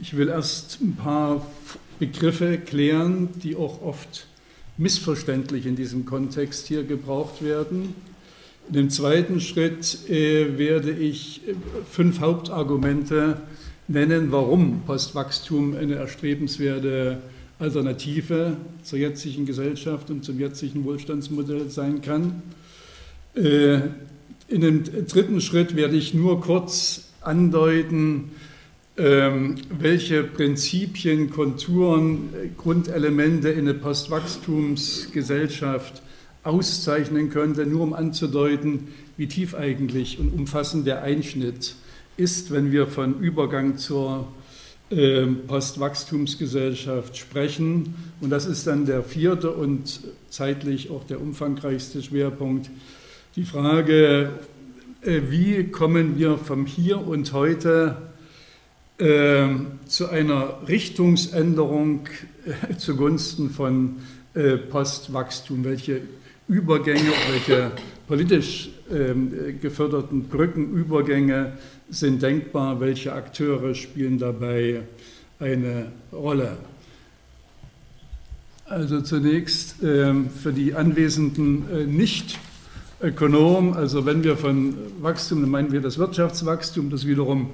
Ich will erst ein paar Begriffe klären, die auch oft missverständlich in diesem Kontext hier gebraucht werden. In dem zweiten Schritt äh, werde ich äh, fünf Hauptargumente nennen, warum Postwachstum eine erstrebenswerte Alternative zur jetzigen Gesellschaft und zum jetzigen Wohlstandsmodell sein kann. Äh, in dem dritten Schritt werde ich nur kurz andeuten, welche Prinzipien, Konturen, Grundelemente in eine Postwachstumsgesellschaft auszeichnen könnte, nur um anzudeuten, wie tief eigentlich und umfassend der Einschnitt ist, wenn wir von Übergang zur äh, Postwachstumsgesellschaft sprechen. Und das ist dann der vierte und zeitlich auch der umfangreichste Schwerpunkt. Die Frage, äh, wie kommen wir vom Hier und heute äh, zu einer Richtungsänderung äh, zugunsten von äh, Postwachstum, welche Übergänge, welche politisch ähm, geförderten Brückenübergänge sind denkbar, welche Akteure spielen dabei eine Rolle. Also zunächst ähm, für die anwesenden äh, Nicht-Ökonomen, also wenn wir von Wachstum, dann meinen wir das Wirtschaftswachstum, das wiederum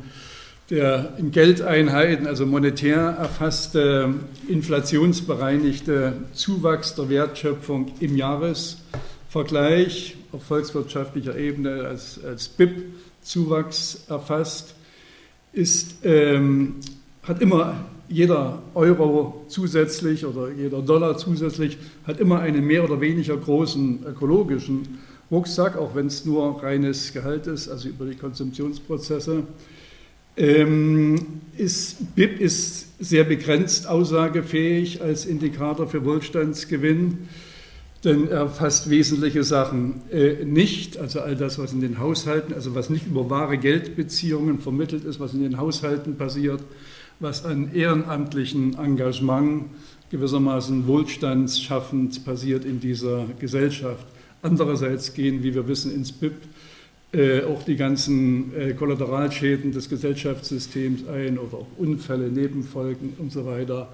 der in Geldeinheiten, also monetär erfasste, inflationsbereinigte Zuwachs der Wertschöpfung im Jahresvergleich auf volkswirtschaftlicher Ebene als, als BIP-Zuwachs erfasst, ist, ähm, hat immer jeder Euro zusätzlich oder jeder Dollar zusätzlich hat immer einen mehr oder weniger großen ökologischen Rucksack, auch wenn es nur reines Gehalt ist, also über die Konsumptionsprozesse. Ähm, ist, BIP ist sehr begrenzt aussagefähig als Indikator für Wohlstandsgewinn, denn er fasst wesentliche Sachen äh, nicht, also all das, was in den Haushalten, also was nicht über wahre Geldbeziehungen vermittelt ist, was in den Haushalten passiert, was an ehrenamtlichen Engagement gewissermaßen wohlstandsschaffend passiert in dieser Gesellschaft. Andererseits gehen, wie wir wissen, ins BIP äh, auch die ganzen äh, Kollateralschäden des Gesellschaftssystems ein oder auch Unfälle, Nebenfolgen und so weiter,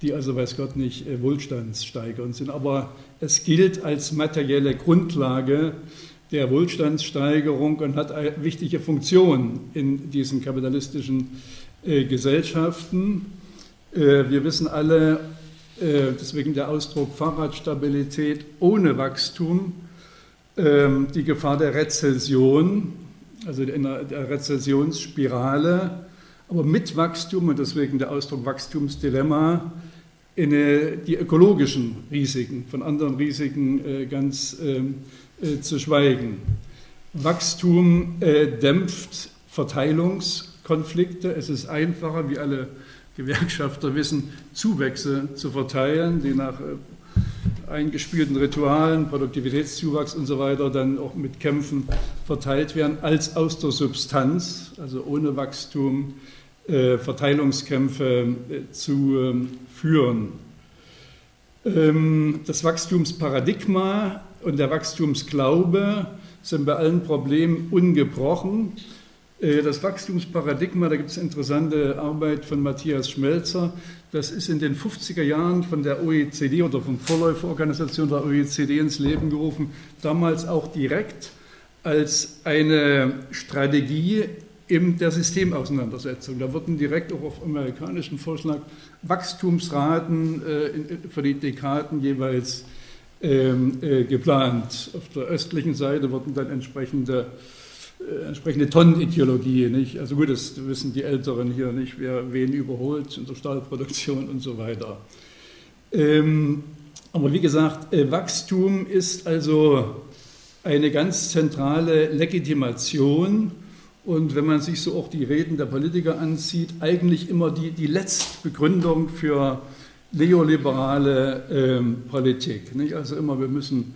die also weiß Gott nicht äh, wohlstandssteigernd sind. Aber es gilt als materielle Grundlage der Wohlstandssteigerung und hat eine wichtige Funktion in diesen kapitalistischen äh, Gesellschaften. Äh, wir wissen alle, äh, deswegen der Ausdruck Fahrradstabilität ohne Wachstum die Gefahr der Rezession, also der Rezessionsspirale, aber mit Wachstum und deswegen der Ausdruck Wachstumsdilemma, in die ökologischen Risiken, von anderen Risiken äh, ganz ähm, äh, zu schweigen. Wachstum äh, dämpft Verteilungskonflikte. Es ist einfacher, wie alle Gewerkschafter wissen, Zuwächse zu verteilen, die nach eingespielten Ritualen, Produktivitätszuwachs und so weiter dann auch mit Kämpfen verteilt werden, als aus der Substanz, also ohne Wachstum, äh, Verteilungskämpfe äh, zu ähm, führen. Ähm, das Wachstumsparadigma und der Wachstumsglaube sind bei allen Problemen ungebrochen. Äh, das Wachstumsparadigma, da gibt es interessante Arbeit von Matthias Schmelzer, das ist in den 50er Jahren von der OECD oder von Vorläuferorganisation der OECD ins Leben gerufen, damals auch direkt als eine Strategie in der Systemauseinandersetzung. Da wurden direkt auch auf amerikanischen Vorschlag Wachstumsraten äh, für die Dekaden jeweils ähm, äh, geplant. Auf der östlichen Seite wurden dann entsprechende äh, entsprechende Tonnenideologie. Nicht? Also gut, das wissen die Älteren hier nicht, wer wen überholt in der Stahlproduktion und so weiter. Ähm, aber wie gesagt, äh, Wachstum ist also eine ganz zentrale Legitimation und wenn man sich so auch die Reden der Politiker ansieht, eigentlich immer die, die Letztbegründung für neoliberale ähm, Politik. Nicht? Also immer, wir müssen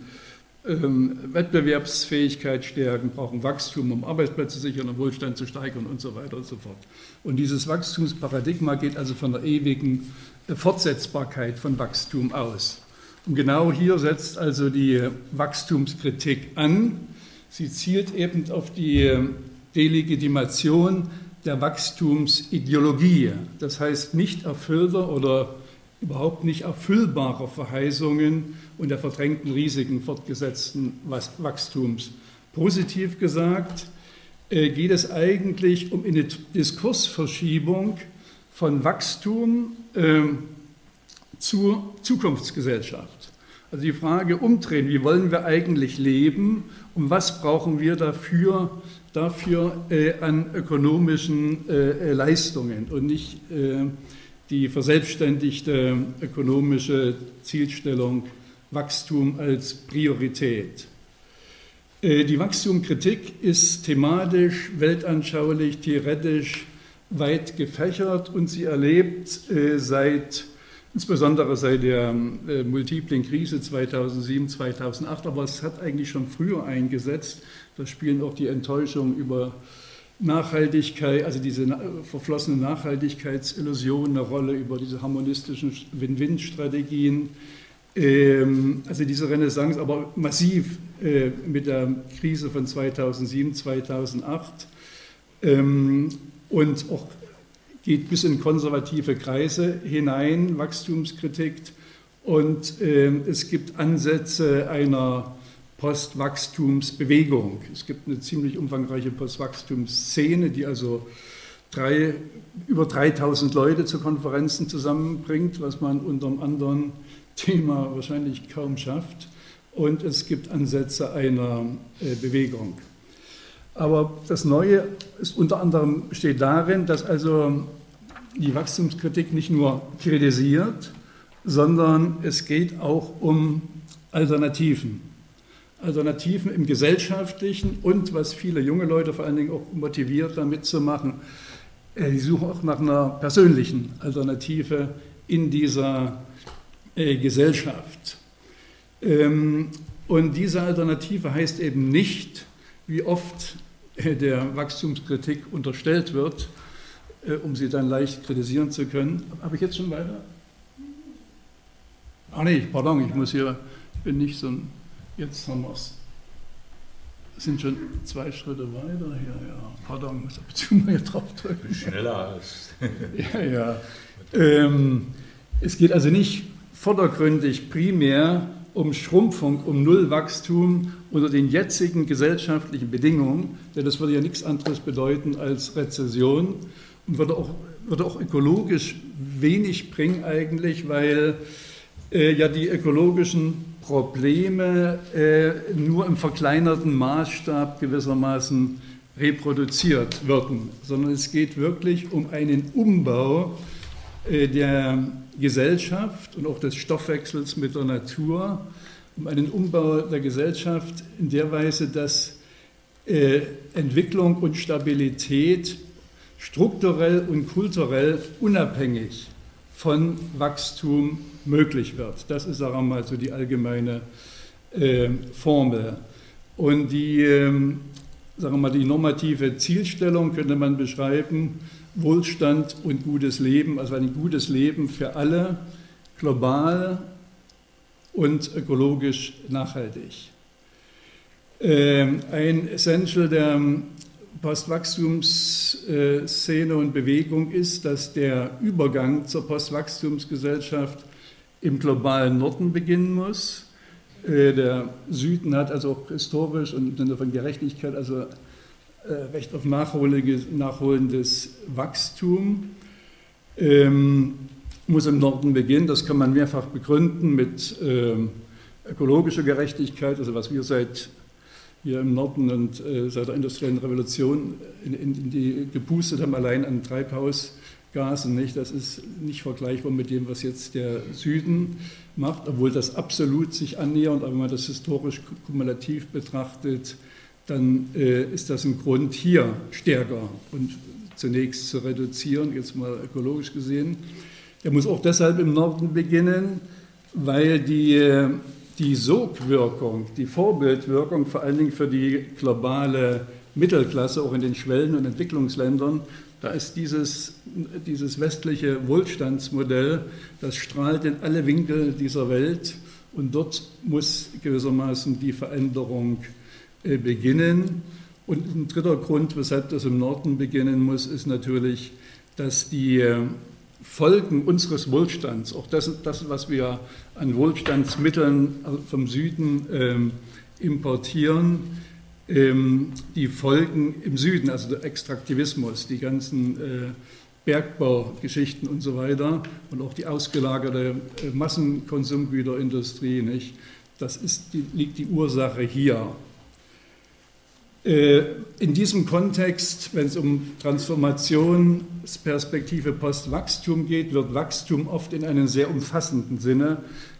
Wettbewerbsfähigkeit stärken, brauchen Wachstum, um Arbeitsplätze sichern, um Wohlstand zu steigern und so weiter und so fort. Und dieses Wachstumsparadigma geht also von der ewigen Fortsetzbarkeit von Wachstum aus. Und genau hier setzt also die Wachstumskritik an. Sie zielt eben auf die Delegitimation der Wachstumsideologie. Das heißt nicht erfüllter oder überhaupt nicht erfüllbarer Verheißungen und der verdrängten Risiken fortgesetzten Wachstums. Positiv gesagt äh, geht es eigentlich um eine Diskursverschiebung von Wachstum äh, zur Zukunftsgesellschaft. Also die Frage umdrehen, wie wollen wir eigentlich leben und was brauchen wir dafür, dafür äh, an ökonomischen äh, Leistungen und nicht die verselbstständigte ökonomische Zielstellung Wachstum als Priorität. Äh, die Wachstumkritik ist thematisch, weltanschaulich, theoretisch weit gefächert und sie erlebt äh, seit insbesondere seit der äh, multiplen Krise 2007, 2008, aber es hat eigentlich schon früher eingesetzt. Da spielen auch die Enttäuschungen über Nachhaltigkeit, also diese verflossene Nachhaltigkeitsillusion eine Rolle, über diese harmonistischen Win-Win-Strategien. Ähm, also diese Renaissance, aber massiv äh, mit der Krise von 2007, 2008 ähm, und auch geht bis in konservative Kreise hinein, Wachstumskritik. Und äh, es gibt Ansätze einer Postwachstumsbewegung. Es gibt eine ziemlich umfangreiche Postwachstumsszene, die also drei, über 3000 Leute zu Konferenzen zusammenbringt, was man unter einem anderen Thema wahrscheinlich kaum schafft. Und es gibt Ansätze einer äh, Bewegung. Aber das Neue ist unter anderem besteht darin, dass also die Wachstumskritik nicht nur kritisiert, sondern es geht auch um Alternativen. Alternativen im gesellschaftlichen und was viele junge Leute vor allen Dingen auch motiviert, damit zu machen, äh, die suchen auch nach einer persönlichen Alternative in dieser äh, Gesellschaft. Ähm, und diese Alternative heißt eben nicht, wie oft äh, der Wachstumskritik unterstellt wird, um sie dann leicht kritisieren zu können. Habe ich jetzt schon weiter? Ah nee, pardon, ich muss hier, ich bin nicht so ein, jetzt haben wir es. Sind schon zwei Schritte weiter hier, ja. Pardon, muss ab und zu mal hier drauf drücken. Schneller als. ja, ja. Ähm, es geht also nicht vordergründig primär um Schrumpfung, um Nullwachstum unter den jetzigen gesellschaftlichen Bedingungen, denn das würde ja nichts anderes bedeuten als Rezession, und würde auch, würde auch ökologisch wenig bringen eigentlich, weil äh, ja die ökologischen Probleme äh, nur im verkleinerten Maßstab gewissermaßen reproduziert würden, sondern es geht wirklich um einen Umbau äh, der Gesellschaft und auch des Stoffwechsels mit der Natur, um einen Umbau der Gesellschaft in der Weise, dass äh, Entwicklung und Stabilität strukturell und kulturell unabhängig von Wachstum möglich wird. Das ist, sagen wir so die allgemeine äh, Formel. Und die, äh, sagen wir mal, die normative Zielstellung könnte man beschreiben, Wohlstand und gutes Leben, also ein gutes Leben für alle, global und ökologisch nachhaltig. Ähm, ein Essential der Postwachstumsszene und Bewegung ist, dass der Übergang zur Postwachstumsgesellschaft im globalen Norden beginnen muss. Äh, der Süden hat also auch historisch und im Sinne von Gerechtigkeit also äh, recht auf nachholendes Wachstum. Ähm, muss im Norden beginnen, das kann man mehrfach begründen mit ähm, ökologischer Gerechtigkeit, also was wir seit hier im Norden und äh, seit der industriellen Revolution in, in, in, die gepustet haben, allein an Treibhausgasen. Nicht? Das ist nicht vergleichbar mit dem, was jetzt der Süden macht, obwohl das absolut sich annähernd, aber wenn man das historisch kumulativ betrachtet, dann äh, ist das im Grund hier stärker und zunächst zu reduzieren, jetzt mal ökologisch gesehen. Der muss auch deshalb im Norden beginnen, weil die äh, die Sogwirkung, die Vorbildwirkung vor allen Dingen für die globale Mittelklasse, auch in den Schwellen- und Entwicklungsländern, da ist dieses, dieses westliche Wohlstandsmodell, das strahlt in alle Winkel dieser Welt und dort muss gewissermaßen die Veränderung äh, beginnen. Und ein dritter Grund, weshalb das im Norden beginnen muss, ist natürlich, dass die äh, Folgen unseres Wohlstands, auch das, das was wir an Wohlstandsmitteln vom Süden ähm, importieren, ähm, die Folgen im Süden, also der Extraktivismus, die ganzen äh, Bergbaugeschichten und so weiter und auch die ausgelagerte äh, Massenkonsumgüterindustrie, nicht? das ist, die, liegt die Ursache hier. Äh, in diesem Kontext, wenn es um Transformationsperspektive Postwachstum geht, wird Wachstum oft in einem sehr umfassenden Sinne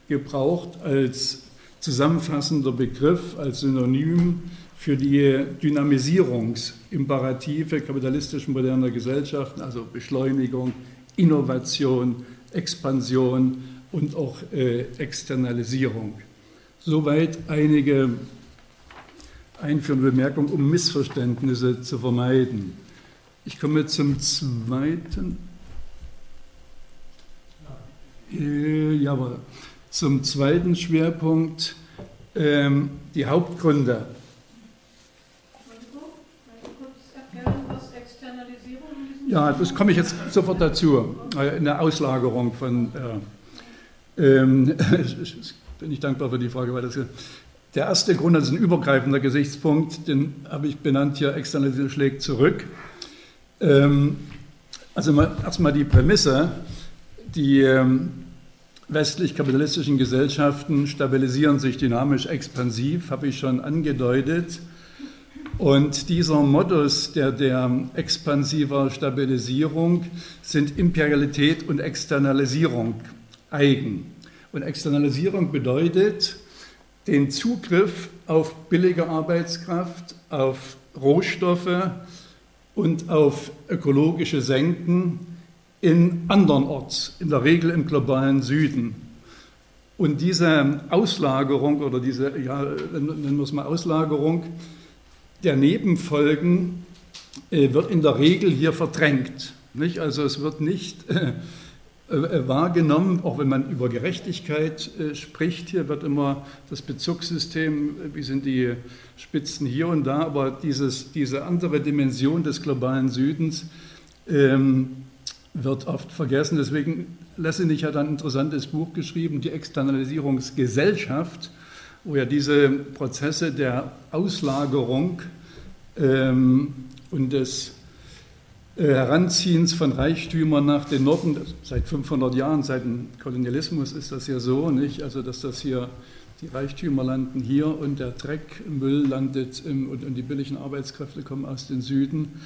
gebraucht als zusammenfassender Begriff, als Synonym für die Dynamisierungsimperative kapitalistisch moderner Gesellschaften, also Beschleunigung, Innovation, Expansion und auch äh, Externalisierung. Soweit einige einführende Bemerkungen, um Missverständnisse zu vermeiden. Ich komme zum zweiten. Äh, jawohl. Zum zweiten Schwerpunkt, ähm, die Hauptgründe. Ja, das komme ich jetzt sofort dazu. Äh, in der Auslagerung von. Äh, ähm, bin ich dankbar für die Frage, weil das der erste Grund, das ist ein übergreifender Gesichtspunkt, den habe ich benannt hier, Externalisierung schlägt zurück. Ähm, also erstmal die Prämisse, die ähm, westlich-kapitalistischen Gesellschaften stabilisieren sich dynamisch expansiv, habe ich schon angedeutet. Und dieser Modus der, der expansiver Stabilisierung sind Imperialität und Externalisierung eigen. Und Externalisierung bedeutet, den Zugriff auf billige Arbeitskraft, auf Rohstoffe und auf ökologische Senken in andernorts, in der Regel im globalen Süden. Und diese Auslagerung oder diese, ja, nennen wir es mal Auslagerung der Nebenfolgen äh, wird in der Regel hier verdrängt. Nicht? Also es wird nicht äh, wahrgenommen, auch wenn man über Gerechtigkeit äh, spricht. Hier wird immer das Bezugssystem, äh, wie sind die Spitzen hier und da, aber dieses, diese andere Dimension des globalen Südens ähm, wird oft vergessen. Deswegen Lessenich hat ein interessantes Buch geschrieben, die Externalisierungsgesellschaft, wo er diese Prozesse der Auslagerung ähm, und des äh, Heranziehens von Reichtümern nach den Norden, seit 500 Jahren, seit dem Kolonialismus ist das ja so, nicht? Also, dass das hier, die Reichtümer landen hier und der Dreckmüll landet im, und, und die billigen Arbeitskräfte kommen aus dem Süden.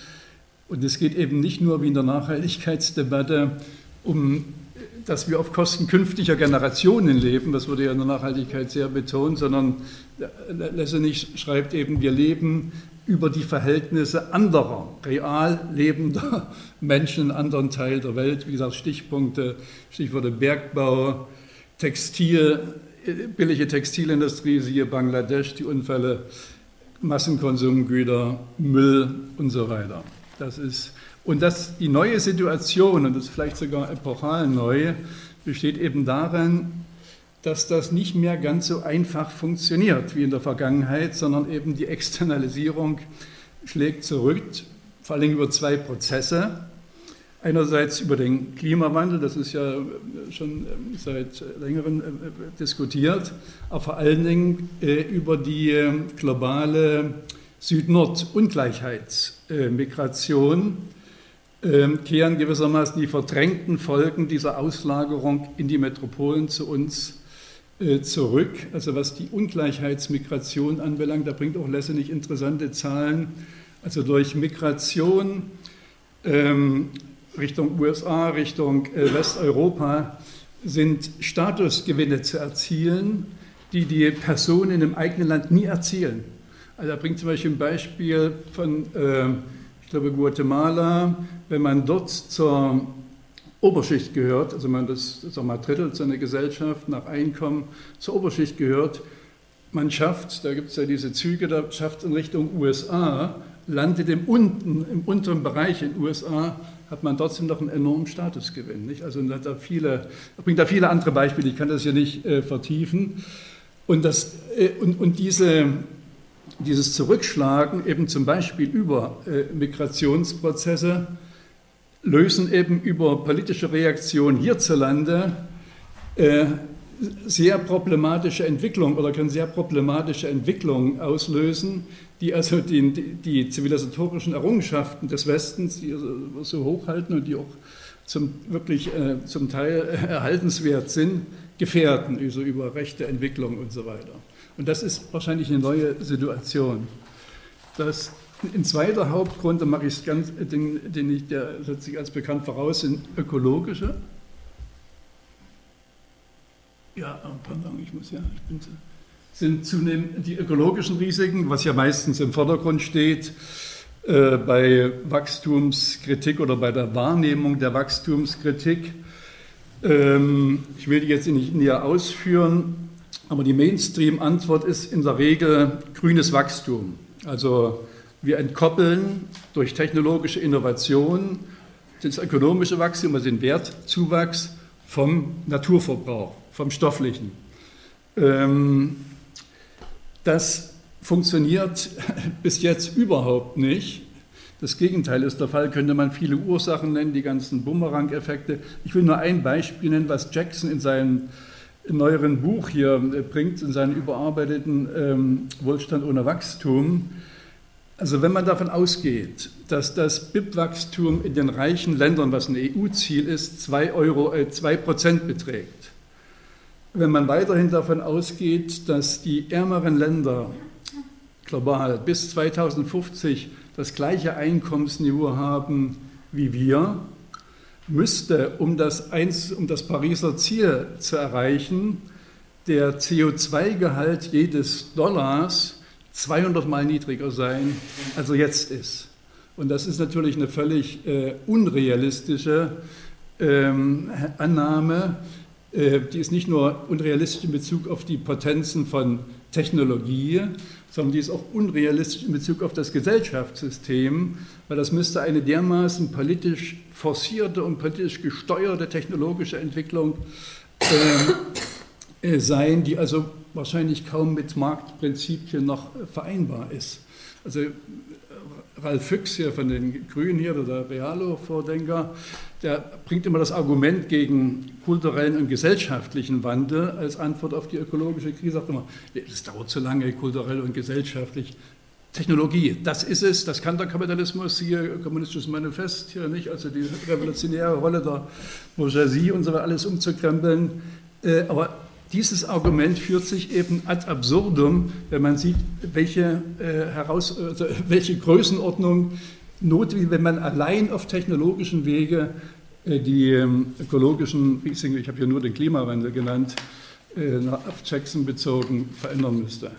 Und es geht eben nicht nur wie in der Nachhaltigkeitsdebatte um, dass wir auf Kosten künftiger Generationen leben, das wurde ja in der Nachhaltigkeit sehr betont, sondern Lessenich schreibt eben, wir leben über die Verhältnisse anderer, real lebender Menschen in anderen Teilen der Welt. Wie gesagt, Stichpunkte, Stichworte Bergbau, Textil, billige Textilindustrie, siehe Bangladesch, die Unfälle, Massenkonsumgüter, Müll und so weiter. Das ist, und das, die neue Situation, und das ist vielleicht sogar epochal neu, besteht eben darin, dass das nicht mehr ganz so einfach funktioniert wie in der Vergangenheit, sondern eben die Externalisierung schlägt zurück, vor allem über zwei Prozesse. Einerseits über den Klimawandel, das ist ja schon ähm, seit längerem äh, diskutiert, aber vor allen Dingen äh, über die ähm, globale Süd-Nord-Ungleichheitsmigration ähm, kehren gewissermaßen die verdrängten Folgen dieser Auslagerung in die Metropolen zu uns äh, zurück. Also was die Ungleichheitsmigration anbelangt, da bringt auch Lessenich interessante Zahlen. Also durch Migration ähm, Richtung USA, Richtung äh, Westeuropa sind Statusgewinne zu erzielen, die die Personen im eigenen Land nie erzielen. Also er bringt zum Beispiel ein Beispiel von, äh, ich glaube, Guatemala. Wenn man dort zur Oberschicht gehört, also man das sag mal, drittelt seine Gesellschaft nach Einkommen zur Oberschicht gehört. Man schafft, da gibt es ja diese Züge, da schafft in Richtung USA, landet im, unten, im unteren Bereich in USA, hat man trotzdem noch einen enormen Statusgewinn. Nicht? Also da, viele, da bringt da viele andere Beispiele, ich kann das hier nicht äh, vertiefen. Und, das, äh, und, und diese dieses Zurückschlagen eben zum Beispiel über äh, Migrationsprozesse lösen eben über politische Reaktion hierzulande äh, sehr problematische Entwicklungen oder können sehr problematische Entwicklungen auslösen, die also die, die zivilisatorischen Errungenschaften des Westens, die so hochhalten und die auch zum, wirklich äh, zum Teil erhaltenswert sind, gefährden, also über rechte Entwicklung und so weiter. Und das ist wahrscheinlich eine neue Situation. Das, ein zweiter Hauptgrund, da mache ich es ganz, den, den ich, der setzt sich als bekannt voraus, sind ökologische. Ja, pardon, ich muss ja, ich bin sind zunehmend die ökologischen Risiken, was ja meistens im Vordergrund steht äh, bei Wachstumskritik oder bei der Wahrnehmung der Wachstumskritik. Ähm, ich will die jetzt nicht näher ausführen, aber die Mainstream-Antwort ist in der Regel grünes Wachstum. Also wir entkoppeln durch technologische Innovation das ökonomische Wachstum, also den Wertzuwachs vom Naturverbrauch, vom stofflichen. Ähm, das funktioniert bis jetzt überhaupt nicht. Das Gegenteil ist der Fall, könnte man viele Ursachen nennen, die ganzen Bumerang-Effekte. Ich will nur ein Beispiel nennen, was Jackson in seinem neueren Buch hier äh, bringt, in seinem überarbeiteten ähm, Wohlstand ohne Wachstum. Also wenn man davon ausgeht, dass das BIP-Wachstum in den reichen Ländern, was ein EU-Ziel ist, 2, Euro, äh, 2 Prozent beträgt, wenn man weiterhin davon ausgeht, dass die ärmeren Länder global bis 2050 das gleiche Einkommensniveau haben wie wir, müsste, um das, eins, um das Pariser Ziel zu erreichen, der CO2-Gehalt jedes Dollars 200 Mal niedriger sein, als er jetzt ist. Und das ist natürlich eine völlig äh, unrealistische ähm, Annahme. Äh, die ist nicht nur unrealistisch in Bezug auf die Potenzen von Technologie, sondern die ist auch unrealistisch in Bezug auf das Gesellschaftssystem, weil das müsste eine dermaßen politisch forcierte und politisch gesteuerte technologische Entwicklung äh, äh, sein, die also wahrscheinlich kaum mit Marktprinzipien noch vereinbar ist. Also Ralf Füchs hier von den Grünen hier, der Realo-Vordenker, der bringt immer das Argument gegen kulturellen und gesellschaftlichen Wandel als Antwort auf die ökologische Krise. Sagt immer, es dauert zu lange, kulturell und gesellschaftlich. Technologie, das ist es, das kann der Kapitalismus, hier kommunistisches Manifest, hier nicht, also die revolutionäre Rolle der Bourgeoisie und so weiter, alles umzukrempeln. Äh, aber dieses Argument führt sich eben ad absurdum, wenn man sieht, welche, äh, heraus, also welche Größenordnung notwendig, wenn man allein auf technologischen Wege äh, die ähm, ökologischen ich habe hier nur den Klimawandel genannt, äh, auf Jackson bezogen verändern müsste.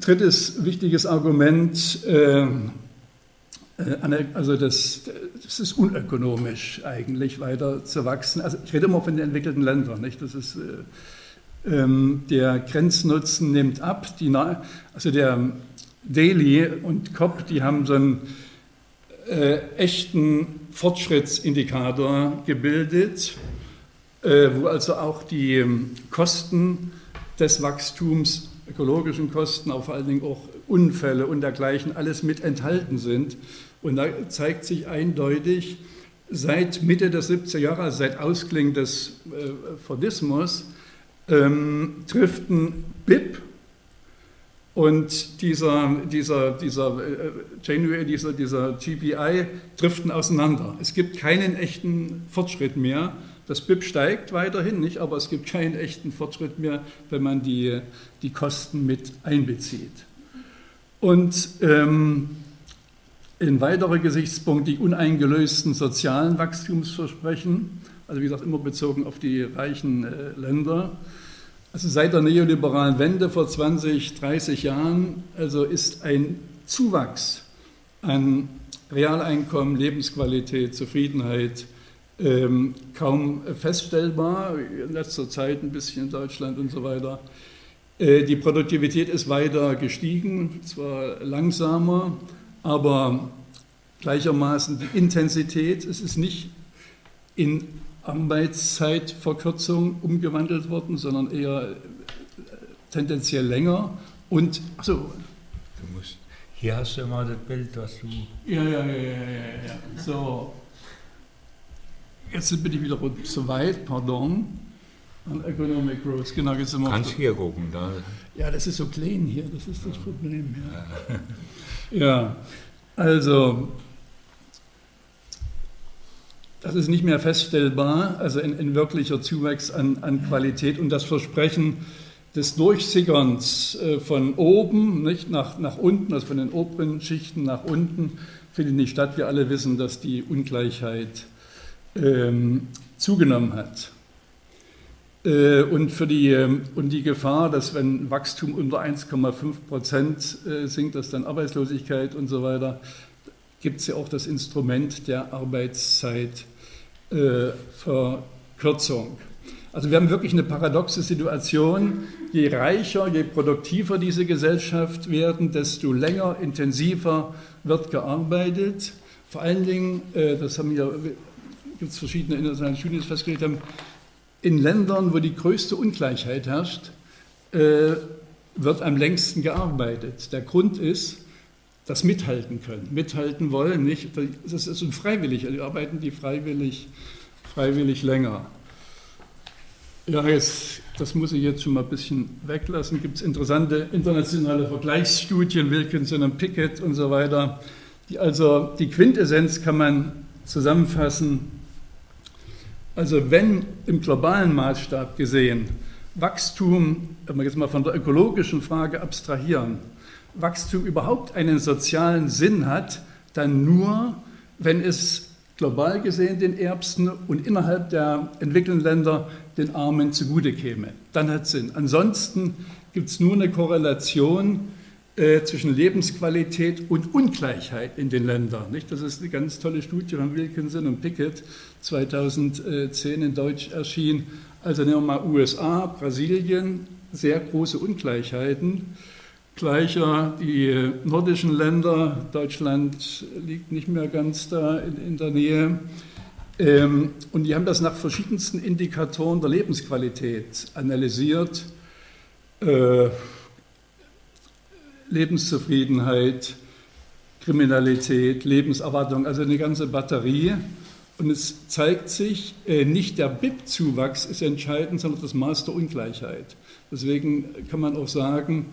Drittes wichtiges Argument, äh, äh also das, das, ist unökonomisch eigentlich weiter zu wachsen. Also ich rede immer von den entwickelten Ländern, nicht? Das ist, äh, ähm, der Grenznutzen nimmt ab. Die, also der Daly und Kopp, die haben so einen äh, echten Fortschrittsindikator gebildet, äh, wo also auch die ähm, Kosten des Wachstums, ökologischen Kosten, auch vor allen Dingen auch Unfälle und dergleichen, alles mit enthalten sind. Und da zeigt sich eindeutig, seit Mitte der 70er Jahre, also seit Ausklingen des äh, Fordismus, ähm, driften BIP und dieser, dieser, dieser äh, dieser, dieser GPI driften auseinander. Es gibt keinen echten Fortschritt mehr. Das BIP steigt weiterhin nicht, aber es gibt keinen echten Fortschritt mehr, wenn man die, die Kosten mit einbezieht. Und ähm, ein weiterer Gesichtspunkt, die uneingelösten sozialen Wachstumsversprechen, also wie gesagt immer bezogen auf die reichen äh, Länder. Also seit der neoliberalen Wende vor 20, 30 Jahren also ist ein Zuwachs an Realeinkommen, Lebensqualität, Zufriedenheit ähm, kaum feststellbar. In letzter Zeit ein bisschen in Deutschland und so weiter. Äh, die Produktivität ist weiter gestiegen, zwar langsamer, aber gleichermaßen die Intensität. Es ist nicht in Arbeitszeitverkürzung umgewandelt worden, sondern eher äh, tendenziell länger. Und, achso, Du musst, hier hast du immer das Bild, was du. Ja, ja, ja, ja, ja, ja. So. Jetzt bin ich wieder so weit, pardon. An Economic Growth, genau. Jetzt sind wir Kannst hier gucken. Da. Ja, das ist so klein hier, das ist das Problem. Ja, ja also das ist nicht mehr feststellbar, also ein, ein wirklicher Zuwachs an, an, Qualität und das Versprechen des Durchsickerns äh, von oben nicht, nach, nach unten, also von den oberen Schichten nach unten, findet nicht statt. Wir alle wissen, dass die Ungleichheit ähm, zugenommen hat. Äh, und, für die, ähm, und die Gefahr, dass wenn Wachstum unter 1,5 Prozent äh, sinkt, dass dann Arbeitslosigkeit und so weiter, gibt es ja auch das Instrument der Arbeitszeit äh. Also wir haben wirklich eine paradoxe Situation. Je reicher, je produktiver diese Gesellschaft werden, desto länger, intensiver wird gearbeitet. Vor allen Dingen, das haben ja, gibt es verschiedene internationale Studien festgelegt haben, in Ländern, wo die größte Ungleichheit herrscht, äh, wird am längsten gearbeitet. Der Grund ist, das mithalten können, mithalten wollen. Nicht, das ist freiwillig, also arbeiten die freiwillig, freiwillig länger. Ja, jetzt, das muss ich jetzt schon mal ein bisschen weglassen. Gibt es interessante internationale Vergleichsstudien, Wilkinson und Pickett und so weiter. Die, also die Quintessenz kann man zusammenfassen. Also wenn im globalen Maßstab gesehen Wachstum, wenn wir jetzt mal von der ökologischen Frage abstrahieren, Wachstum überhaupt einen sozialen Sinn hat, dann nur, wenn es global gesehen den Ärmsten und innerhalb der entwickelten Länder den Armen zugute käme. Dann hat es Sinn. Ansonsten gibt es nur eine Korrelation zwischen Lebensqualität und Ungleichheit in den Ländern. Nicht? Das ist eine ganz tolle Studie von Wilkinson und Pickett, 2010 in Deutsch erschienen. Also nehmen wir mal USA, Brasilien, sehr große Ungleichheiten. Gleicher die nordischen Länder, Deutschland liegt nicht mehr ganz da in, in der Nähe. Ähm, und die haben das nach verschiedensten Indikatoren der Lebensqualität analysiert. Äh, Lebenszufriedenheit, Kriminalität, Lebenserwartung, also eine ganze Batterie. Und es zeigt sich, äh, nicht der BIP-Zuwachs ist entscheidend, sondern das Maß der Ungleichheit. Deswegen kann man auch sagen,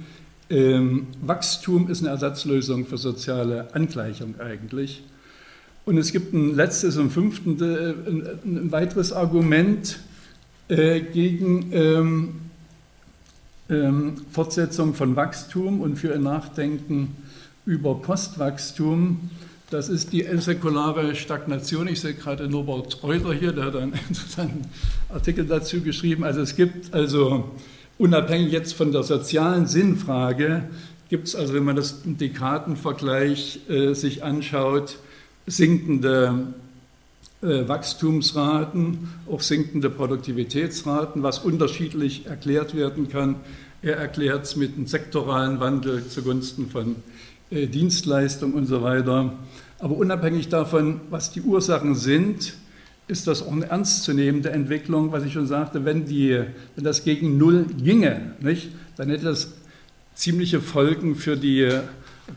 ähm, Wachstum ist eine Ersatzlösung für soziale Angleichung eigentlich. Und es gibt ein letztes und fünften, äh, ein, weiteres Argument äh, gegen ähm, ähm, Fortsetzung von Wachstum und für ein Nachdenken über Postwachstum. Das ist die säkulare Stagnation. Ich sehe gerade Norbert Reuter hier, der hat einen interessanten Artikel dazu geschrieben. Also es gibt also Unabhängig jetzt von der sozialen Sinnfrage gibt es also, wenn man das im Dekadenvergleich äh, sich anschaut, sinkende Wachstumsraten, auch sinkende Produktivitätsraten, was unterschiedlich erklärt werden kann. Er erklärt es mit einem sektoralen Wandel zugunsten von äh, Dienstleistungen und so weiter. Aber unabhängig davon, was die Ursachen sind, ist das auch eine ernstzunehmende Entwicklung, was ich schon sagte, wenn, die, wenn das gegen Null ginge, nicht, dann hätte das ziemliche Folgen für die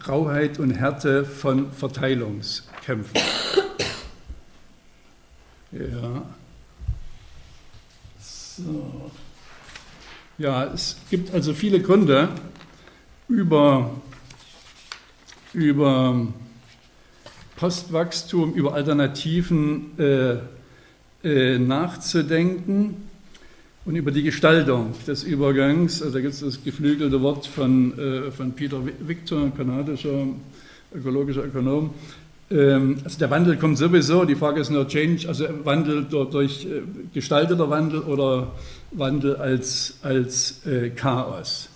Rauheit und Härte von Verteilungskämpfen. Ja. So. Ja, es gibt also viele Gründe über, über Postwachstum, über Alternativen äh, äh, nachzudenken und über die Gestaltung des Übergangs. Also da gibt es das geflügelte Wort von, äh, von Peter Victor, ein kanadischer ökologischer Ökonom. Ähm, also der Wandel kommt sowieso, die Frage ist nur Change, also Wandel durch, äh, gestalteter Wandel oder Wandel als, als äh, Chaos.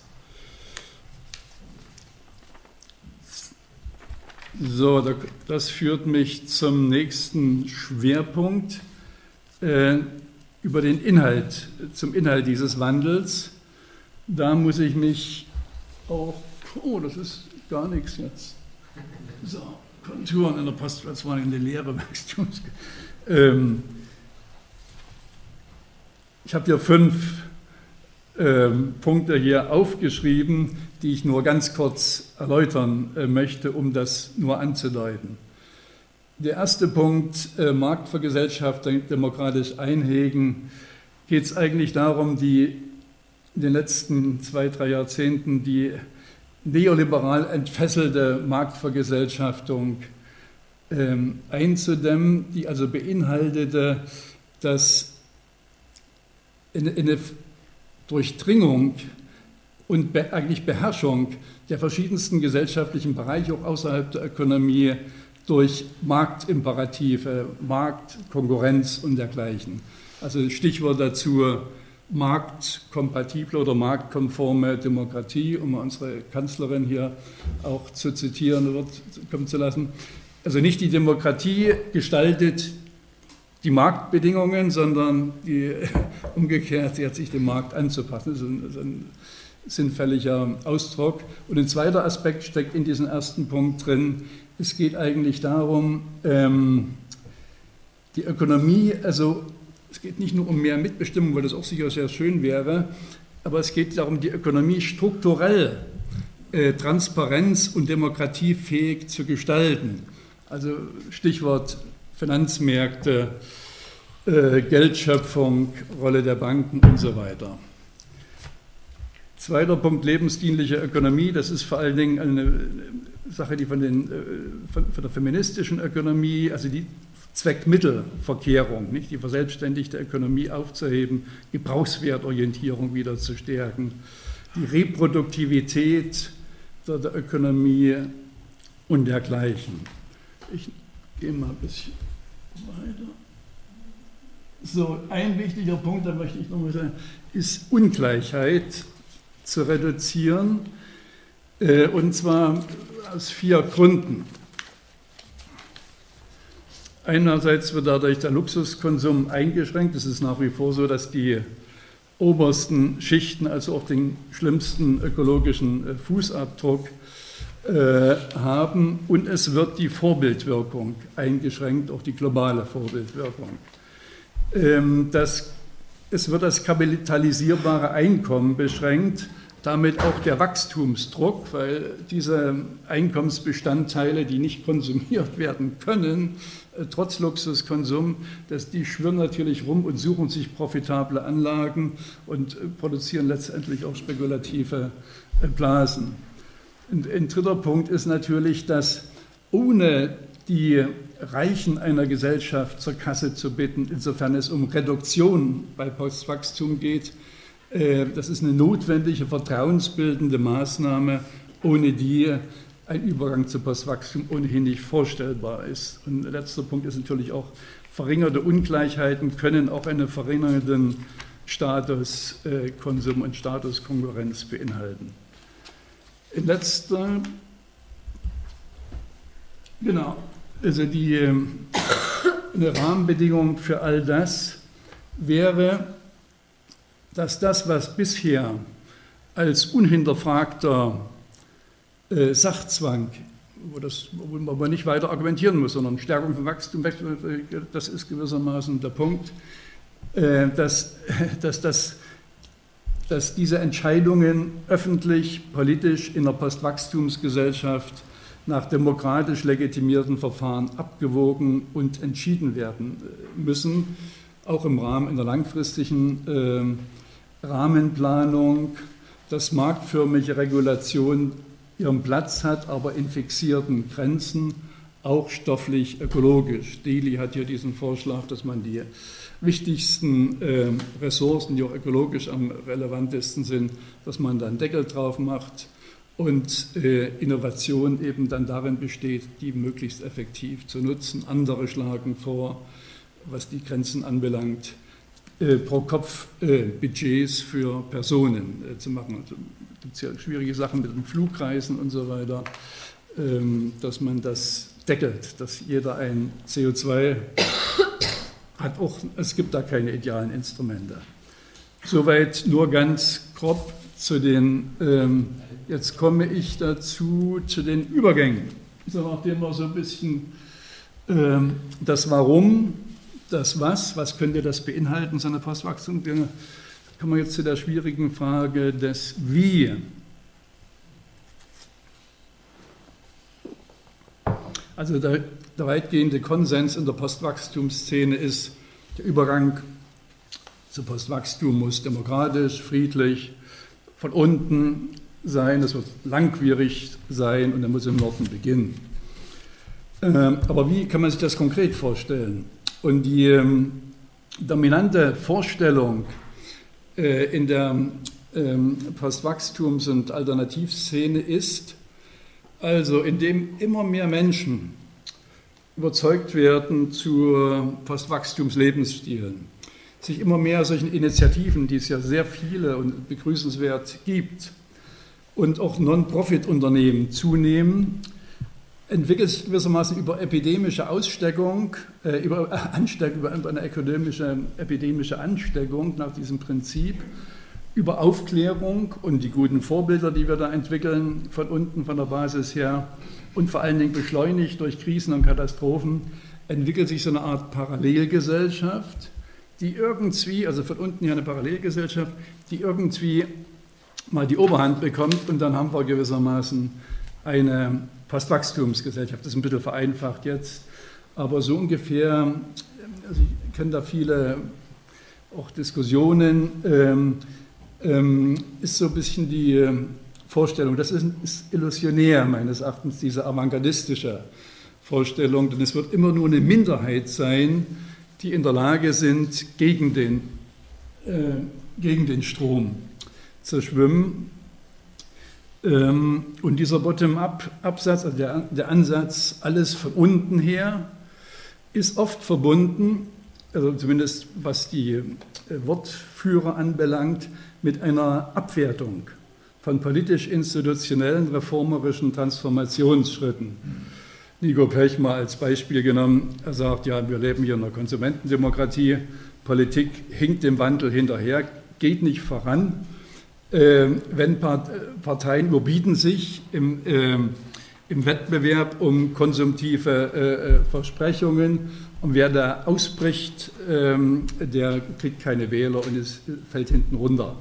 So, das führt mich zum nächsten Schwerpunkt äh, über den Inhalt, zum Inhalt dieses Wandels. Da muss ich mich auch, oh, das ist gar nichts jetzt. So, Konturen in der der Lehre Wachstums. Ähm, ich habe hier fünf ähm, Punkte hier aufgeschrieben, die ich nur ganz kurz erläutern äh, möchte, um das nur anzudeuten. Der erste Punkt, äh, Marktvergesellschaftung demokratisch einhegen, geht es eigentlich darum, die in den letzten zwei, drei Jahrzehnten die neoliberal entfesselte Marktvergesellschaftung ähm, einzudämmen, die also beinhaltete, dass eine, eine Durchdringung und be eigentlich Beherrschung der verschiedensten gesellschaftlichen Bereiche, auch außerhalb der Ökonomie, durch Marktimperative, Marktkonkurrenz und dergleichen. Also Stichwort dazu marktkompatible oder marktkonforme Demokratie, um unsere Kanzlerin hier auch zu zitieren wird, kommen zu lassen. Also nicht die Demokratie gestaltet die Marktbedingungen, sondern die, umgekehrt, sie hat sich dem Markt anzupassen. Das ist ein, sinnfälliger Ausdruck. Und ein zweiter Aspekt steckt in diesem ersten Punkt drin. Es geht eigentlich darum, ähm, die Ökonomie, also es geht nicht nur um mehr Mitbestimmung, weil das auch sicher sehr schön wäre, aber es geht darum, die Ökonomie strukturell äh, transparenz- und demokratiefähig zu gestalten. Also Stichwort Finanzmärkte, äh, Geldschöpfung, Rolle der Banken und so weiter. Zweiter Punkt, lebensdienliche Ökonomie. Das ist vor allen Dingen eine Sache, die von, den, äh, von, von der feministischen Ökonomie, also die Zweckmittelverkehrung, nicht die verselbstständigte Ökonomie aufzuheben, Gebrauchswertorientierung wieder zu stärken, die Reproduktivität der, der Ökonomie und dergleichen. Ich gehe mal ein bisschen weiter. So, ein wichtiger Punkt, da möchte ich nochmal sagen, ist Ungleichheit zu reduzieren. Äh, und zwar aus vier Gründen. Einerseits wird dadurch der Luxuskonsum eingeschränkt. Es ist nach wie vor so, dass die obersten Schichten, also auch den schlimmsten ökologischen äh, Fußabdruck äh, haben. Und es wird die Vorbildwirkung eingeschränkt, auch die globale Vorbildwirkung. Ähm, das, es wird das kapitalisierbare Einkommen beschränkt damit auch der Wachstumsdruck, weil diese Einkommensbestandteile, die nicht konsumiert werden können, äh, trotz Luxuskonsum, dass die schwirren natürlich rum und suchen sich profitable Anlagen und äh, produzieren letztendlich auch spekulative äh, Blasen. Und ein dritter Punkt ist natürlich, dass ohne die Reichen einer Gesellschaft zur Kasse zu bitten, insofern es um Reduktion bei Postwachstum geht, das ist eine notwendige vertrauensbildende Maßnahme, ohne die ein Übergang zu Postwachstum ohnehin nicht vorstellbar ist. Und letzter Punkt ist natürlich auch, verringerte Ungleichheiten können auch einen verringerten Statuskonsum und Statuskonkurrenz beinhalten. Letzter, genau, also die ähm, eine Rahmenbedingung für all das wäre, dass das, was bisher als unhinterfragter äh, Sachzwang, wo, das, wo man nicht weiter argumentieren muss, sondern Stärkung von Wachstum, das ist gewissermaßen der Punkt, äh, dass, dass, dass, dass diese Entscheidungen öffentlich, politisch in der Postwachstumsgesellschaft nach demokratisch legitimierten Verfahren abgewogen und entschieden werden äh, müssen, auch im Rahmen einer langfristigen äh, Rahmenplanung, dass marktförmige Regulation ihren Platz hat, aber in fixierten Grenzen, auch stofflich ökologisch. Deli hat hier diesen Vorschlag, dass man die wichtigsten äh, Ressourcen, die auch ökologisch am relevantesten sind, dass man dann Deckel drauf macht und äh, Innovation eben dann darin besteht, die möglichst effektiv zu nutzen. Andere schlagen vor, was die Grenzen anbelangt, äh, pro Kopf äh, Budgets für Personen äh, zu machen. Also gibt es ja schwierige Sachen mit den Flugreisen und so weiter, ähm, dass man das deckelt, dass jeder ein CO2 hat. Auch, es gibt da keine idealen Instrumente. Soweit nur ganz grob zu den, ähm, jetzt komme ich dazu, zu den Übergängen. So, nachdem wir so ein bisschen ähm, das Warum das Was, was könnte das beinhalten, so eine Postwachstum kommen wir jetzt zu der schwierigen Frage des Wie. Also der, der weitgehende Konsens in der Postwachstumsszene ist, der Übergang zu Postwachstum muss demokratisch, friedlich, von unten sein, es wird langwierig sein und er muss im Norden beginnen. Ähm, aber wie kann man sich das konkret vorstellen? Und die ähm, dominante Vorstellung äh, in der ähm, Postwachstums- und Alternativszene ist, also indem immer mehr Menschen überzeugt werden zu Postwachstumslebensstilen, sich immer mehr solchen Initiativen, die es ja sehr viele und begrüßenswert gibt, und auch Non-Profit-Unternehmen zunehmen, entwickelt sich gewissermaßen über epidemische Aussteckung, äh, über, äh, Ansteckung, über eine ökonomische, epidemische Ansteckung nach diesem Prinzip, über Aufklärung und die guten Vorbilder, die wir da entwickeln, von unten, von der Basis her und vor allen Dingen beschleunigt durch Krisen und Katastrophen, entwickelt sich so eine Art Parallelgesellschaft, die irgendwie, also von unten her eine Parallelgesellschaft, die irgendwie mal die Oberhand bekommt und dann haben wir gewissermaßen eine Postwachstumsgesellschaft. Das ist ein bisschen vereinfacht jetzt, aber so ungefähr, also ich kenne da viele auch Diskussionen, ähm, ähm, ist so ein bisschen die ähm, Vorstellung, das ist, ist illusionär meines Erachtens, diese avantgardistische Vorstellung, denn es wird immer nur eine Minderheit sein, die in der Lage sind, gegen den, äh, gegen den Strom zu schwimmen. Ähm, und dieser Bottom-up-Absatz, also der, der Ansatz, alles von unten her, ist oft verbunden, also zumindest was die äh, Wortführer anbelangt, mit einer Abwertung von politisch-institutionellen reformerischen Transformationsschritten. Nico Pech mal als Beispiel genommen, er sagt, ja, wir leben hier in einer Konsumentendemokratie, Politik hinkt dem Wandel hinterher, geht nicht voran. Ähm, wenn Parteien überbieten sich im, ähm, im Wettbewerb um konsumtive äh, äh, Versprechungen und wer da ausbricht, ähm, der kriegt keine Wähler und es fällt hinten runter.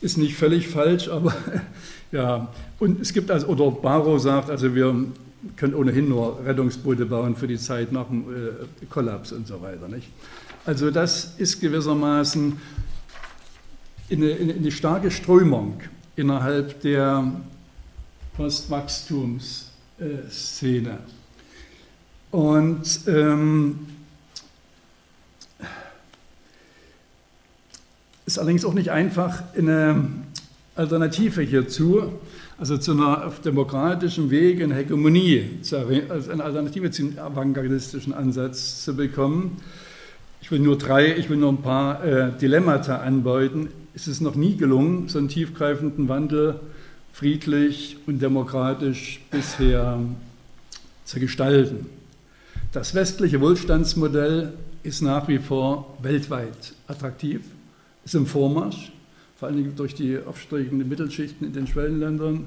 Ist nicht völlig falsch, aber ja. Und es gibt also, oder Barrow sagt, also wir können ohnehin nur Rettungsboote bauen für die Zeit nach dem äh, Kollaps und so weiter. Nicht? Also das ist gewissermaßen in eine, in eine starke Strömung innerhalb der Postwachstumsszene. Und ähm, ist allerdings auch nicht einfach, eine Alternative hierzu, also zu einer auf demokratischem Weg eine Hegemonie, also eine Alternative zum avantgardistischen Ansatz zu bekommen. Ich will nur drei, ich will nur ein paar äh, Dilemmata andeuten ist es noch nie gelungen, so einen tiefgreifenden Wandel friedlich und demokratisch bisher zu gestalten. Das westliche Wohlstandsmodell ist nach wie vor weltweit attraktiv, ist im Vormarsch, vor allem durch die aufsteigenden Mittelschichten in den Schwellenländern.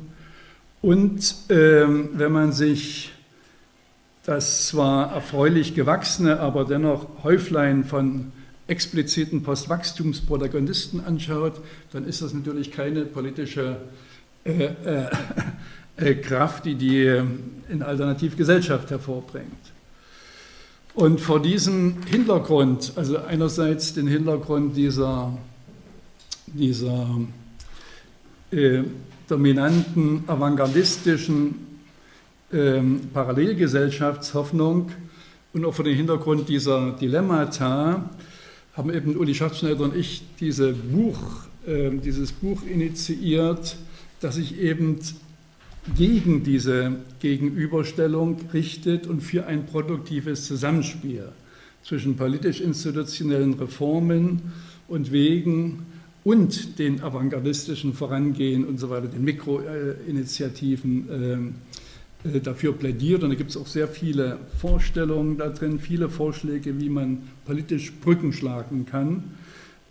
Und ähm, wenn man sich das zwar erfreulich gewachsene, aber dennoch Häuflein von expliziten Postwachstumsprotagonisten anschaut, dann ist das natürlich keine politische äh, äh, äh Kraft, die die äh, in Alternativgesellschaft hervorbringt. Und vor diesem Hintergrund, also einerseits den Hintergrund dieser, dieser äh, dominanten, avantgardistischen ähm, Parallelgesellschaftshoffnung und auch vor dem Hintergrund dieser Dilemmata, haben eben Uli Schatzschneider und ich diese Buch, äh, dieses Buch initiiert, das sich eben gegen diese Gegenüberstellung richtet und für ein produktives Zusammenspiel zwischen politisch-institutionellen Reformen und Wegen und den avantgardistischen Vorangehen und so weiter, den Mikroinitiativen ähm, äh, dafür plädiert. Und da gibt es auch sehr viele Vorstellungen da drin, viele Vorschläge, wie man politisch Brücken schlagen kann.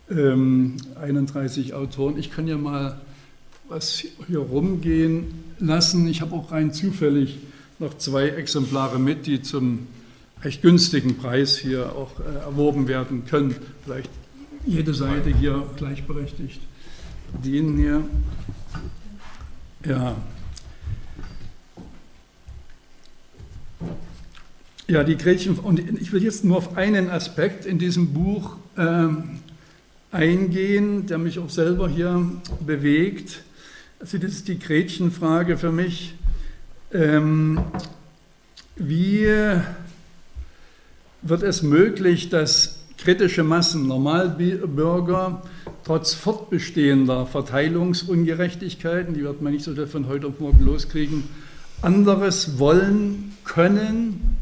Ähm, 31 Autoren. Ich kann ja mal was hier rumgehen lassen. Ich habe auch rein zufällig noch zwei Exemplare mit, die zum recht günstigen Preis hier auch äh, erworben werden können. Vielleicht jede Seite hier gleichberechtigt dienen hier. Ja. Ja, die Gretchen, und ich will jetzt nur auf einen Aspekt in diesem Buch ähm, eingehen, der mich auch selber hier bewegt. Also das ist die Gretchenfrage für mich. Ähm, wie wird es möglich, dass kritische Massen, Normalbürger, trotz fortbestehender Verteilungsungerechtigkeiten, die wird man nicht so von heute auf morgen loskriegen, anderes wollen können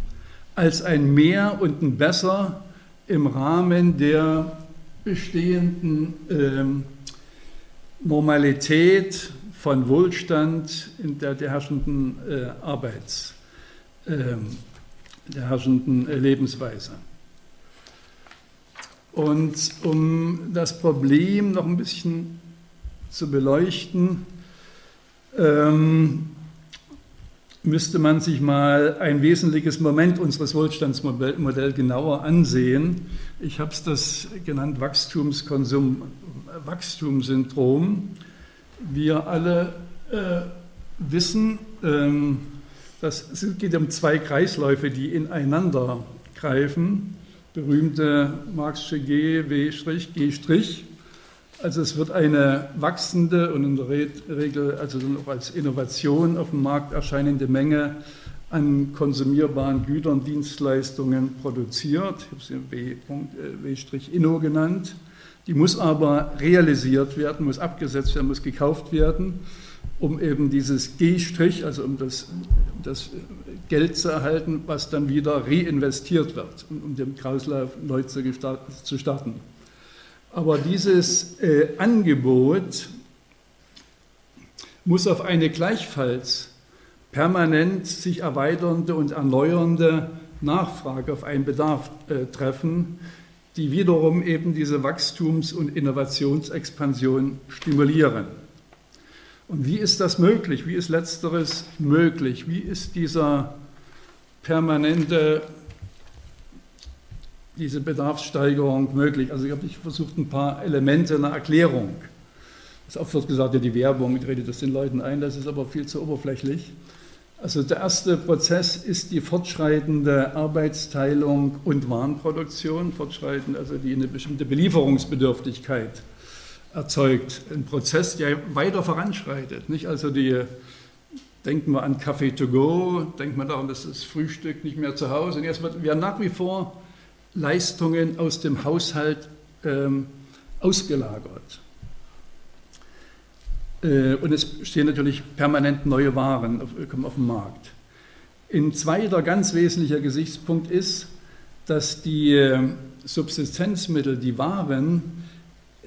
als ein Mehr und ein Besser im Rahmen der bestehenden äh, Normalität von Wohlstand in der, der herrschenden äh, Arbeits, äh, der herrschenden äh, Lebensweise. Und um das Problem noch ein bisschen zu beleuchten, ähm, müsste man sich mal ein wesentliches Moment unseres Wohlstandsmodells genauer ansehen. Ich habe es das genannt Wachstumskonsum, Wachstumssyndrom. Wir alle äh, wissen, ähm, dass es geht um zwei Kreisläufe, die ineinander greifen. Berühmte Marxische G, W', G'. Also es wird eine wachsende und in der Regel also auch als Innovation auf dem Markt erscheinende Menge an konsumierbaren Gütern, Dienstleistungen produziert. Ich habe sie W-Inno äh, genannt. Die muss aber realisiert werden, muss abgesetzt werden, muss gekauft werden, um eben dieses G', also um das, das Geld zu erhalten, was dann wieder reinvestiert wird, um den Kreislauf neu zu starten. Aber dieses äh, Angebot muss auf eine gleichfalls permanent sich erweiternde und erneuernde Nachfrage, auf einen Bedarf äh, treffen, die wiederum eben diese Wachstums- und Innovationsexpansion stimulieren. Und wie ist das möglich? Wie ist letzteres möglich? Wie ist dieser permanente diese Bedarfssteigerung möglich? Also ich habe versucht, ein paar Elemente einer Erklärung. Es oft wird gesagt, ja, die Werbung redet das den Leuten ein, das ist aber viel zu oberflächlich. Also der erste Prozess ist die fortschreitende Arbeitsteilung und Warenproduktion, fortschreitend, also die eine bestimmte Belieferungsbedürftigkeit erzeugt. Ein Prozess, der weiter voranschreitet. Nicht? Also die, denken wir an Café to go, denken wir daran, dass das Frühstück nicht mehr zu Hause. Und jetzt wird, wir nach wie vor Leistungen aus dem Haushalt ähm, ausgelagert. Äh, und es stehen natürlich permanent neue Waren auf, kommen auf den Markt. Ein zweiter ganz wesentlicher Gesichtspunkt ist, dass die äh, Subsistenzmittel, die Waren,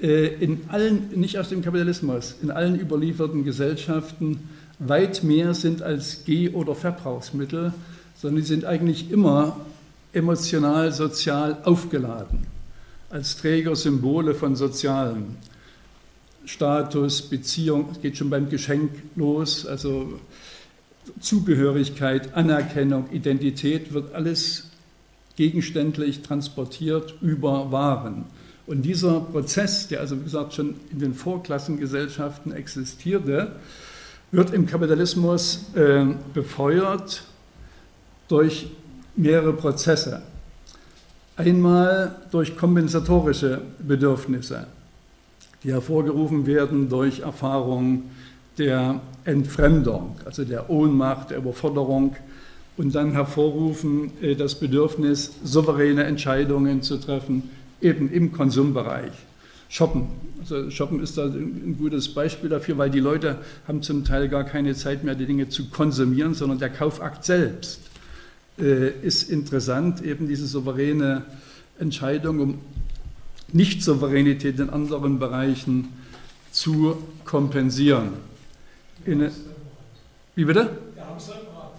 äh, in allen, nicht aus dem Kapitalismus, in allen überlieferten Gesellschaften weit mehr sind als Geh- oder Verbrauchsmittel, sondern die sind eigentlich immer emotional, sozial aufgeladen, als Träger Symbole von Sozialem. Status, Beziehung, es geht schon beim Geschenk los, also Zugehörigkeit, Anerkennung, Identität wird alles gegenständlich transportiert über Waren. Und dieser Prozess, der also wie gesagt schon in den Vorklassengesellschaften existierte, wird im Kapitalismus äh, befeuert durch mehrere Prozesse. Einmal durch kompensatorische Bedürfnisse, die hervorgerufen werden durch Erfahrungen der Entfremdung, also der Ohnmacht, der Überforderung und dann hervorrufen äh, das Bedürfnis, souveräne Entscheidungen zu treffen, eben im Konsumbereich. Shoppen. Also Shoppen ist da ein gutes Beispiel dafür, weil die Leute haben zum Teil gar keine Zeit mehr, die Dinge zu konsumieren, sondern der Kaufakt selbst ist interessant, eben diese souveräne Entscheidung, um Nicht-Souveränität in anderen Bereichen zu kompensieren. In, wie bitte? Der Hamsterrad.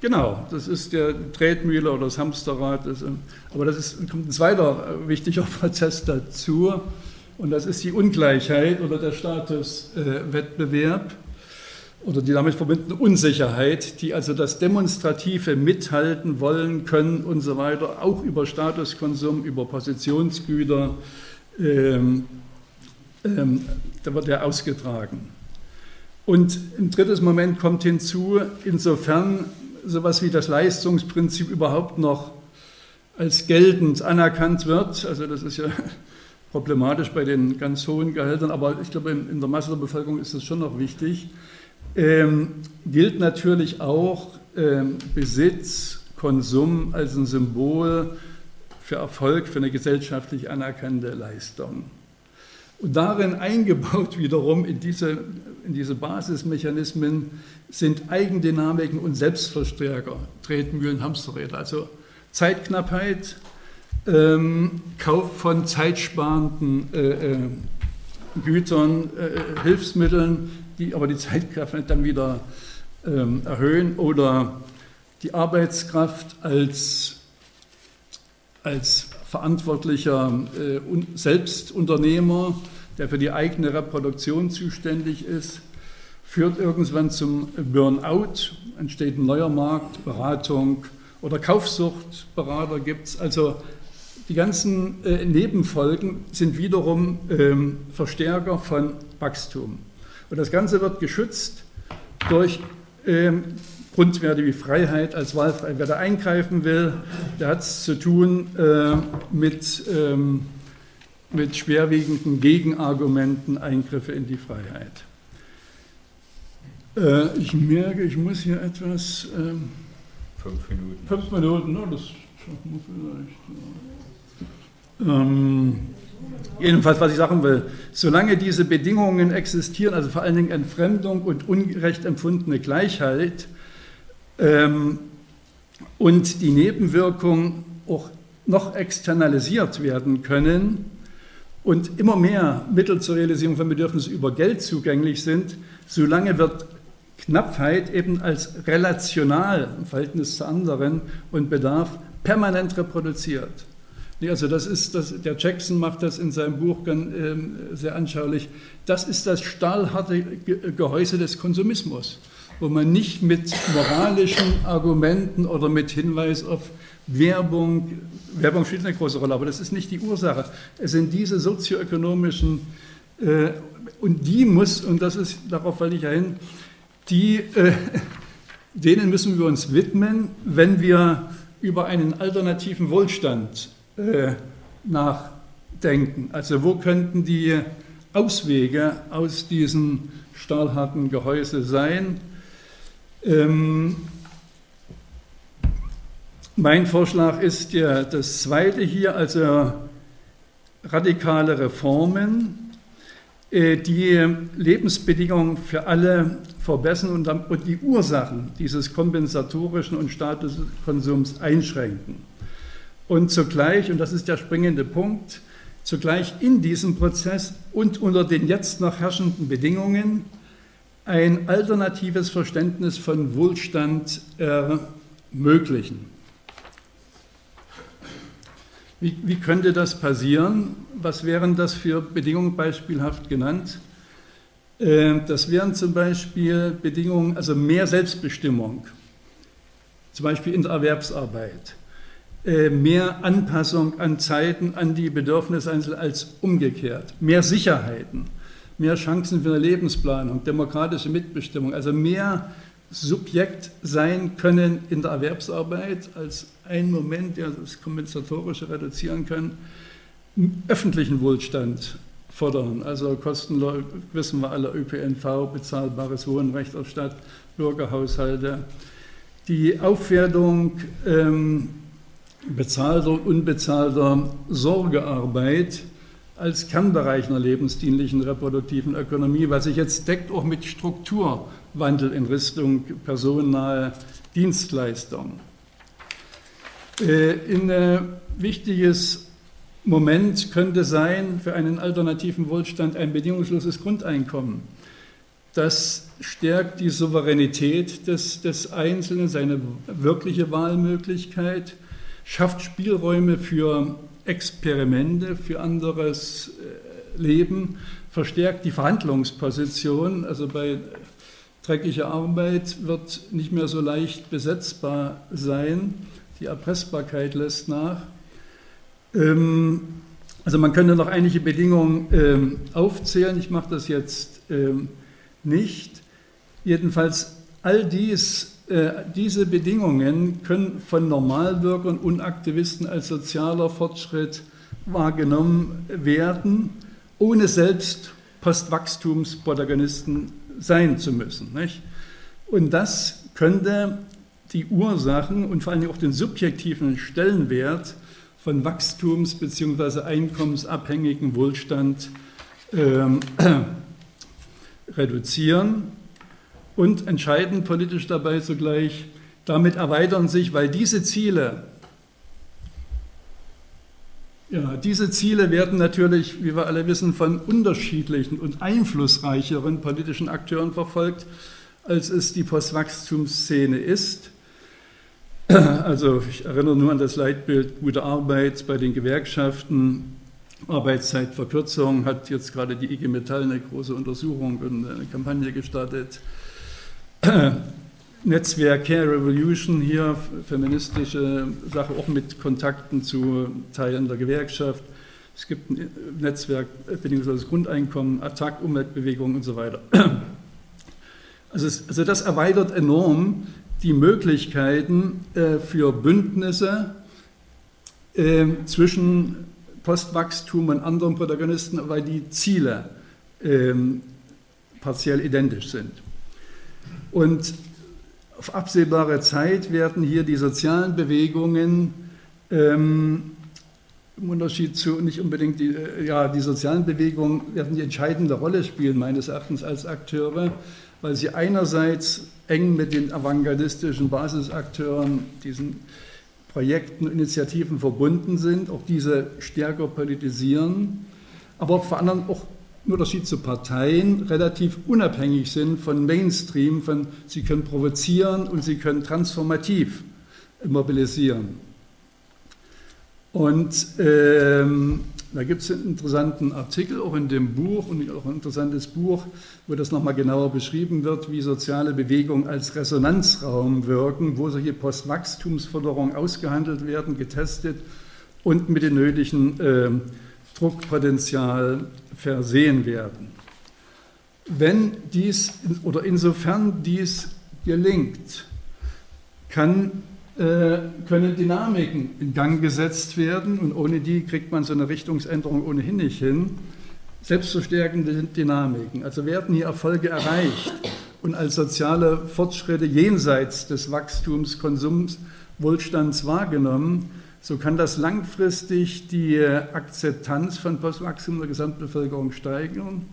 Genau, das ist der Tretmühle oder das Hamsterrad. Das, aber das ist, kommt ein zweiter äh, wichtiger Prozess dazu und das ist die Ungleichheit oder der Statuswettbewerb. Äh, oder die damit verbundene Unsicherheit, die also das Demonstrative mithalten wollen können und so weiter, auch über Statuskonsum, über Positionsgüter ähm, ähm, da wird er ausgetragen. Und ein drittes Moment kommt hinzu, insofern sowas wie das Leistungsprinzip überhaupt noch als geltend anerkannt wird. Also das ist ja problematisch bei den ganz hohen Gehältern, aber ich glaube, in, der Masse der Bevölkerung ist das schon noch wichtig. Ähm, gilt natürlich auch ähm, Besitz, Konsum als ein Symbol für Erfolg, für eine gesellschaftlich anerkannte Leistung. Und darin eingebaut wiederum in diese, in diese Basismechanismen sind Eigendynamiken und Selbstverstärker, Tretmühlen, Hamsterräder, also Zeitknappheit, ähm, Kauf von zeitsparenden äh, äh, Gütern, äh, Hilfsmitteln, die aber die Zeitkraft dann wieder ähm, erhöhen oder die Arbeitskraft als, als verantwortlicher äh, Selbstunternehmer, der für die eigene Reproduktion zuständig ist, führt irgendwann zum Burnout, entsteht ein neuer Markt, Beratung oder Kaufsuchtberater gibt es. Also die ganzen äh, Nebenfolgen sind wiederum ähm, Verstärker von Wachstum. Und das Ganze wird geschützt durch ähm, Grundwerte wie Freiheit als Wahlfreiheit. Wer da eingreifen will, der hat es zu tun äh, mit, ähm, mit schwerwiegenden Gegenargumenten, Eingriffe in die Freiheit. Äh, ich merke, ich muss hier etwas. Ähm, fünf Minuten. Fünf Minuten, no, das schaffen wir vielleicht. Ja. Ähm, Jedenfalls, was ich sagen will, solange diese Bedingungen existieren, also vor allen Dingen Entfremdung und ungerecht empfundene Gleichheit ähm, und die Nebenwirkungen auch noch externalisiert werden können und immer mehr Mittel zur Realisierung von Bedürfnissen über Geld zugänglich sind, solange wird Knappheit eben als relational im Verhältnis zu anderen und Bedarf permanent reproduziert. Also das ist, das, der Jackson macht das in seinem Buch ganz, äh, sehr anschaulich. Das ist das stahlharte Gehäuse des Konsumismus, wo man nicht mit moralischen Argumenten oder mit Hinweis auf Werbung, Werbung spielt eine große Rolle, aber das ist nicht die Ursache. Es sind diese sozioökonomischen, äh, und die muss, und das ist, darauf falle ich ja hin, die, äh, denen müssen wir uns widmen, wenn wir über einen alternativen Wohlstand äh, nachdenken. Also wo könnten die Auswege aus diesem stahlharten Gehäuse sein? Ähm, mein Vorschlag ist ja das zweite hier, also radikale Reformen, äh, die Lebensbedingungen für alle verbessern und die Ursachen dieses kompensatorischen und Statuskonsums einschränken und zugleich, und das ist der springende Punkt, zugleich in diesem Prozess und unter den jetzt noch herrschenden Bedingungen ein alternatives Verständnis von Wohlstand ermöglichen. Wie, wie, könnte das passieren? Was wären das für Bedingungen beispielhaft genannt? Äh, das wären zum Beispiel Bedingungen, also mehr Selbstbestimmung, zum Beispiel in der Erwerbsarbeit, äh, mehr Anpassung an Zeiten, an die Bedürfnisse Einzelner als umgekehrt, mehr Sicherheiten, mehr Chancen für eine Lebensplanung, demokratische Mitbestimmung, also mehr Subjekt sein können in der Erwerbsarbeit als ein Moment, der das Kompensatorische reduzieren kann, öffentlichen Wohlstand fordern. Also kostenlos, wissen wir alle, ÖPNV, bezahlbares Wohnrecht auf Stadt, Bürgerhaushalte, die Aufwertung ähm, bezahlter, unbezahlter Sorgearbeit als Kernbereich einer lebensdienlichen reproduktiven Ökonomie, was sich jetzt deckt auch mit Strukturwandel in Richtung personennahe Dienstleistung. Äh, ein äh, wichtiges Moment könnte sein für einen alternativen Wohlstand ein bedingungsloses Grundeinkommen. Das stärkt die Souveränität des, des Einzelnen, seine wirkliche Wahlmöglichkeit schafft Spielräume für Experimente, für anderes äh, Leben, verstärkt die Verhandlungsposition. Also bei dreckiger Arbeit wird nicht mehr so leicht besetzbar sein. Die Erpressbarkeit lässt nach. Ähm, Also man könnte noch einige Bedingungen ähm, aufzählen, ich mache das jetzt ähm, nicht. Jedenfalls all dies, diese Bedingungen können von Normalbürgern und Aktivisten als sozialer Fortschritt wahrgenommen werden, ohne selbst Postwachstumsprotagonisten sein zu müssen. Nicht? Und das könnte die Ursachen und vor allem auch den subjektiven Stellenwert von Wachstums- bzw. einkommensabhängigen Wohlstand ähm, reduzieren und entscheidend politisch dabei zugleich, damit erweitern sich, weil diese Ziele, ja, diese Ziele werden natürlich, wie wir alle wissen, von unterschiedlichen und einflussreicheren politischen Akteuren verfolgt, als es die Postwachstumsszene ist. Also ich erinnere nur an das Leitbild gute Arbeit bei den Gewerkschaften. Arbeitszeitverkürzung hat jetzt gerade die IG Metall eine große Untersuchung und eine Kampagne gestartet. Netzwerk Care Revolution hier, feministische Sache, auch mit Kontakten zu Teilen der Gewerkschaft. Es gibt ein Netzwerk bedingungsloses Grundeinkommen, Attack, Umweltbewegung und so weiter. Also, es, also das erweitert enorm die Möglichkeiten äh, für Bündnisse äh, zwischen Postwachstum und anderen Protagonisten, weil die Ziele äh, partiell identisch sind. Und auf absehbare Zeit werden hier die sozialen Bewegungen ähm, im Unterschied zu nicht unbedingt die, äh, ja, die sozialen Bewegungen werden die entscheidende Rolle spielen, meines Erachtens als Akteure, weil sie einerseits eng mit den avantgardistischen Basisakteuren, diesen Projekten, Initiativen verbunden sind, auch diese stärker politisieren, aber vor allem auch Unterschied zu Parteien relativ unabhängig sind von Mainstream, von sie können provozieren und sie können transformativ mobilisieren. Und ähm, da gibt es einen interessanten Artikel auch in dem Buch und auch ein interessantes Buch, wo das nochmal genauer beschrieben wird, wie soziale Bewegungen als Resonanzraum wirken, wo solche Postwachstumsforderungen ausgehandelt werden, getestet und mit dem nötigen äh, Druckpotenzial versehen werden. Wenn dies oder insofern dies gelingt, kann äh, können Dynamiken in Gang gesetzt werden und ohne die kriegt man so eine Richtungsänderung ohnehin nicht hin. Selbstverstärkende Dynamiken. Also werden hier Erfolge erreicht und als soziale Fortschritte jenseits des Wachstums, Konsums, Wohlstands wahrgenommen, so kann das langfristig die Akzeptanz von Postwachstum der Gesamtbevölkerung steigern.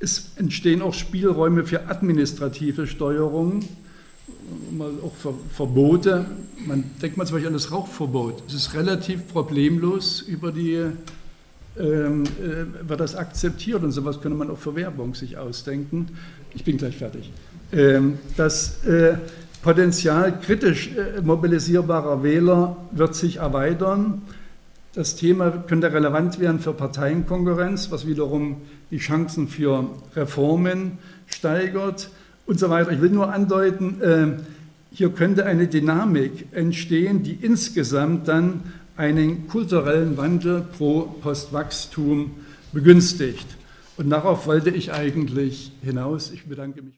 Es entstehen auch Spielräume für administrative Steuerung auch Ver Verbote. Man denkt mal zum Beispiel an das Rauchverbot. Es ist relativ problemlos über die ähm, äh, wird das akzeptiert und sowas könnte man auch für Werbung sich ausdenken. Ich bin gleich fertig. Ähm, das äh, Potenzial kritisch äh, mobilisierbarer Wähler wird sich erweitern. Das Thema könnte relevant werden für Parteienkonkurrenz, was wiederum die Chancen für Reformen steigert und so weiter. Ich will nur andeuten, äh, hier könnte eine Dynamik entstehen, die insgesamt dann einen kulturellen Wandel pro Postwachstum begünstigt. Und darauf wollte ich eigentlich hinaus. Ich bedanke mich.